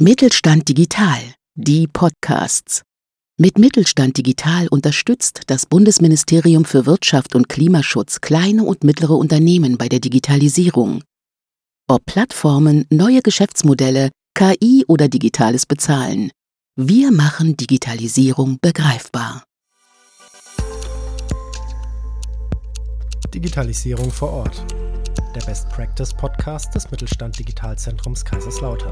Mittelstand Digital, die Podcasts. Mit Mittelstand Digital unterstützt das Bundesministerium für Wirtschaft und Klimaschutz kleine und mittlere Unternehmen bei der Digitalisierung. Ob Plattformen, neue Geschäftsmodelle, KI oder digitales Bezahlen. Wir machen Digitalisierung begreifbar. Digitalisierung vor Ort. Der Best Practice Podcast des Mittelstand Digitalzentrums Kaiserslautern.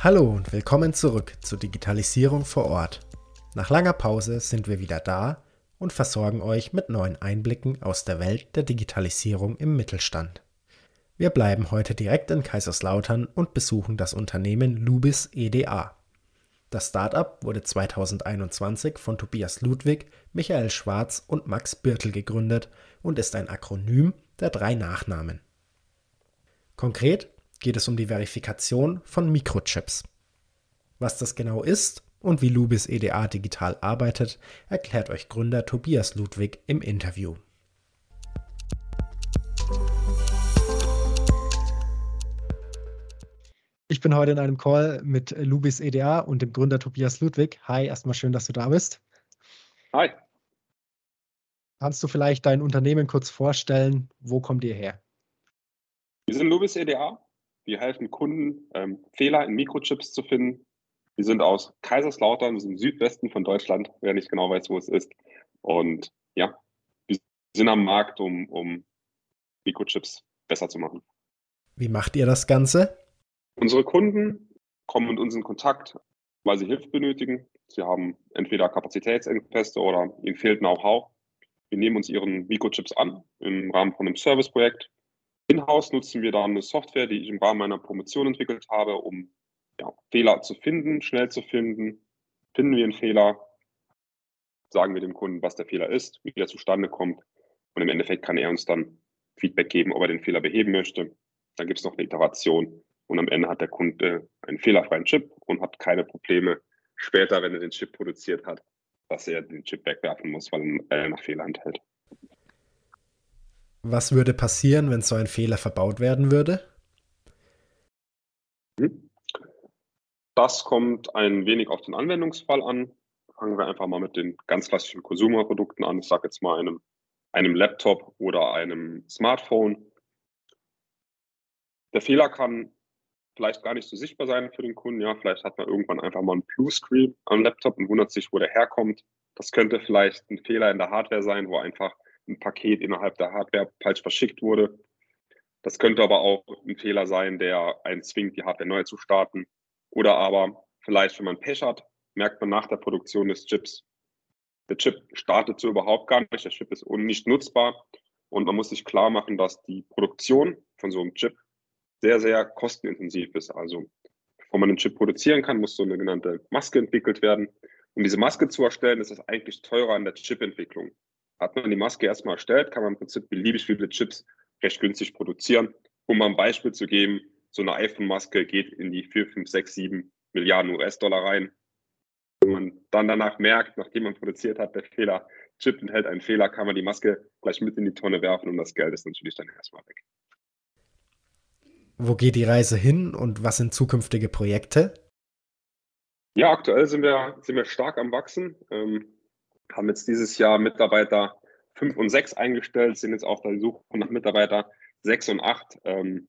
Hallo und willkommen zurück zu Digitalisierung vor Ort. Nach langer Pause sind wir wieder da und versorgen euch mit neuen Einblicken aus der Welt der Digitalisierung im Mittelstand. Wir bleiben heute direkt in Kaiserslautern und besuchen das Unternehmen Lubis EDA. Das Startup wurde 2021 von Tobias Ludwig, Michael Schwarz und Max Birtel gegründet und ist ein Akronym der drei Nachnamen. Konkret geht es um die Verifikation von Mikrochips. Was das genau ist und wie Lubis EDA digital arbeitet, erklärt euch Gründer Tobias Ludwig im Interview. Ich bin heute in einem Call mit Lubis EDA und dem Gründer Tobias Ludwig. Hi, erstmal schön, dass du da bist. Hi. Kannst du vielleicht dein Unternehmen kurz vorstellen? Wo kommt ihr her? Wir sind Lubis EDA. Wir helfen Kunden, ähm, Fehler in Mikrochips zu finden. Wir sind aus Kaiserslautern, das ist im Südwesten von Deutschland, wer nicht genau weiß, wo es ist. Und ja, wir sind am Markt, um, um Mikrochips besser zu machen. Wie macht ihr das Ganze? Unsere Kunden kommen mit uns in Kontakt, weil sie Hilfe benötigen. Sie haben entweder Kapazitätsengpässe oder ihnen fehlt Know-how. Wir nehmen uns ihren Mikrochips an im Rahmen von einem Serviceprojekt. In-house nutzen wir dann eine Software, die ich im Rahmen meiner Promotion entwickelt habe, um ja, Fehler zu finden, schnell zu finden. Finden wir einen Fehler, sagen wir dem Kunden, was der Fehler ist, wie er zustande kommt. Und im Endeffekt kann er uns dann Feedback geben, ob er den Fehler beheben möchte. Dann gibt es noch eine Iteration und am Ende hat der Kunde einen fehlerfreien Chip und hat keine Probleme später, wenn er den Chip produziert hat, dass er den Chip wegwerfen muss, weil er noch Fehler enthält. Was würde passieren, wenn so ein Fehler verbaut werden würde? Hm? Das kommt ein wenig auf den Anwendungsfall an. Fangen wir einfach mal mit den ganz klassischen Consumer-Produkten an. Ich sage jetzt mal einem, einem Laptop oder einem Smartphone. Der Fehler kann vielleicht gar nicht so sichtbar sein für den Kunden. Ja, vielleicht hat man irgendwann einfach mal einen Blue-Screen am Laptop und wundert sich, wo der herkommt. Das könnte vielleicht ein Fehler in der Hardware sein, wo einfach ein Paket innerhalb der Hardware falsch verschickt wurde. Das könnte aber auch ein Fehler sein, der einen zwingt, die Hardware neu zu starten. Oder aber vielleicht, wenn man Pech hat, merkt man nach der Produktion des Chips, der Chip startet so überhaupt gar nicht, der Chip ist nicht nutzbar. Und man muss sich klar machen, dass die Produktion von so einem Chip sehr, sehr kostenintensiv ist. Also bevor man einen Chip produzieren kann, muss so eine genannte Maske entwickelt werden. Um diese Maske zu erstellen, ist das eigentlich teurer an der Chipentwicklung. Hat man die Maske erstmal erstellt, kann man im Prinzip beliebig viele Chips recht günstig produzieren. Um mal ein Beispiel zu geben, so eine iPhone-Maske geht in die 4, 5, 6, 7 Milliarden US-Dollar rein. Wenn man dann danach merkt, nachdem man produziert hat, der Fehler, Chip enthält einen Fehler, kann man die Maske gleich mit in die Tonne werfen und das Geld ist natürlich dann erstmal weg. Wo geht die Reise hin und was sind zukünftige Projekte? Ja, aktuell sind wir, sind wir stark am Wachsen. Ähm, haben jetzt dieses Jahr Mitarbeiter 5 und 6 eingestellt, sind jetzt auf der Suche nach Mitarbeiter 6 und 8. Ähm,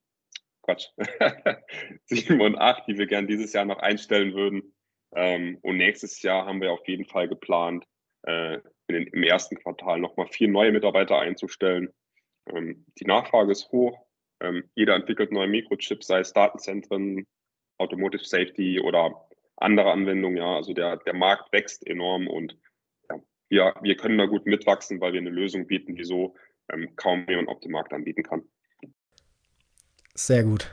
Quatsch, 7 und 8, die wir gern dieses Jahr noch einstellen würden. Ähm, und nächstes Jahr haben wir auf jeden Fall geplant, äh, den, im ersten Quartal nochmal vier neue Mitarbeiter einzustellen. Ähm, die Nachfrage ist hoch. Ähm, jeder entwickelt neue Mikrochips, sei es Datenzentren, Automotive Safety oder andere Anwendungen. Ja, also der, der Markt wächst enorm und wir, wir können da gut mitwachsen, weil wir eine Lösung bieten, die so ähm, kaum jemand auf dem Markt anbieten kann. Sehr gut.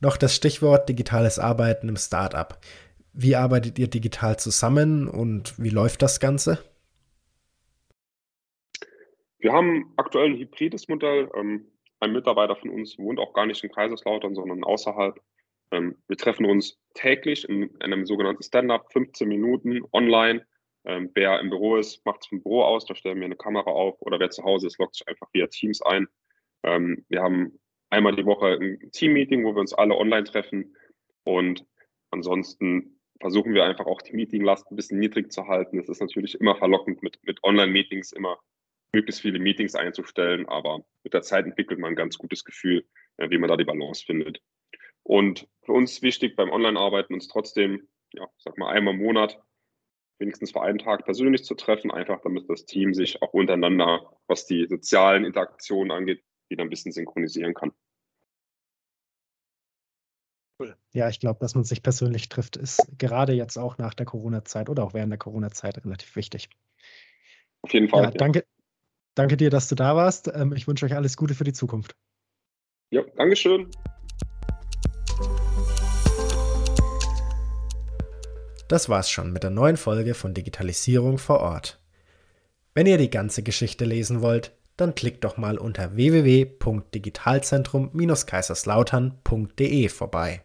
Noch das Stichwort digitales Arbeiten im Startup. Wie arbeitet ihr digital zusammen und wie läuft das Ganze? Wir haben aktuell ein hybrides Modell. Ähm, ein Mitarbeiter von uns wohnt auch gar nicht in Kaiserslautern, sondern außerhalb. Ähm, wir treffen uns täglich in, einem sogenannten Stand-up, 15 Minuten online. Ähm, wer im Büro ist, macht es vom Büro aus, da stellen wir eine Kamera auf oder wer zu Hause ist, lockt sich einfach via Teams ein. Ähm, wir haben einmal die Woche ein Team-Meeting, wo wir uns alle online treffen. Und ansonsten versuchen wir einfach auch die Meetinglast ein bisschen niedrig zu halten. Es ist natürlich immer verlockend, mit, mit Online-Meetings immer möglichst viele Meetings einzustellen, aber mit der Zeit entwickelt man ein ganz gutes Gefühl, äh, wie man da die Balance findet. Und für uns wichtig beim Online-Arbeiten uns trotzdem, ja, sag mal, einmal im Monat wenigstens für einen Tag persönlich zu treffen, einfach damit das Team sich auch untereinander, was die sozialen Interaktionen angeht, wieder ein bisschen synchronisieren kann. Cool. Ja, ich glaube, dass man sich persönlich trifft, ist gerade jetzt auch nach der Corona-Zeit oder auch während der Corona-Zeit relativ wichtig. Auf jeden Fall. Ja, danke, danke dir, dass du da warst. Ähm, ich wünsche euch alles Gute für die Zukunft. Ja, Dankeschön. Das war's schon mit der neuen Folge von Digitalisierung vor Ort. Wenn ihr die ganze Geschichte lesen wollt, dann klickt doch mal unter www.digitalzentrum-kaiserslautern.de vorbei.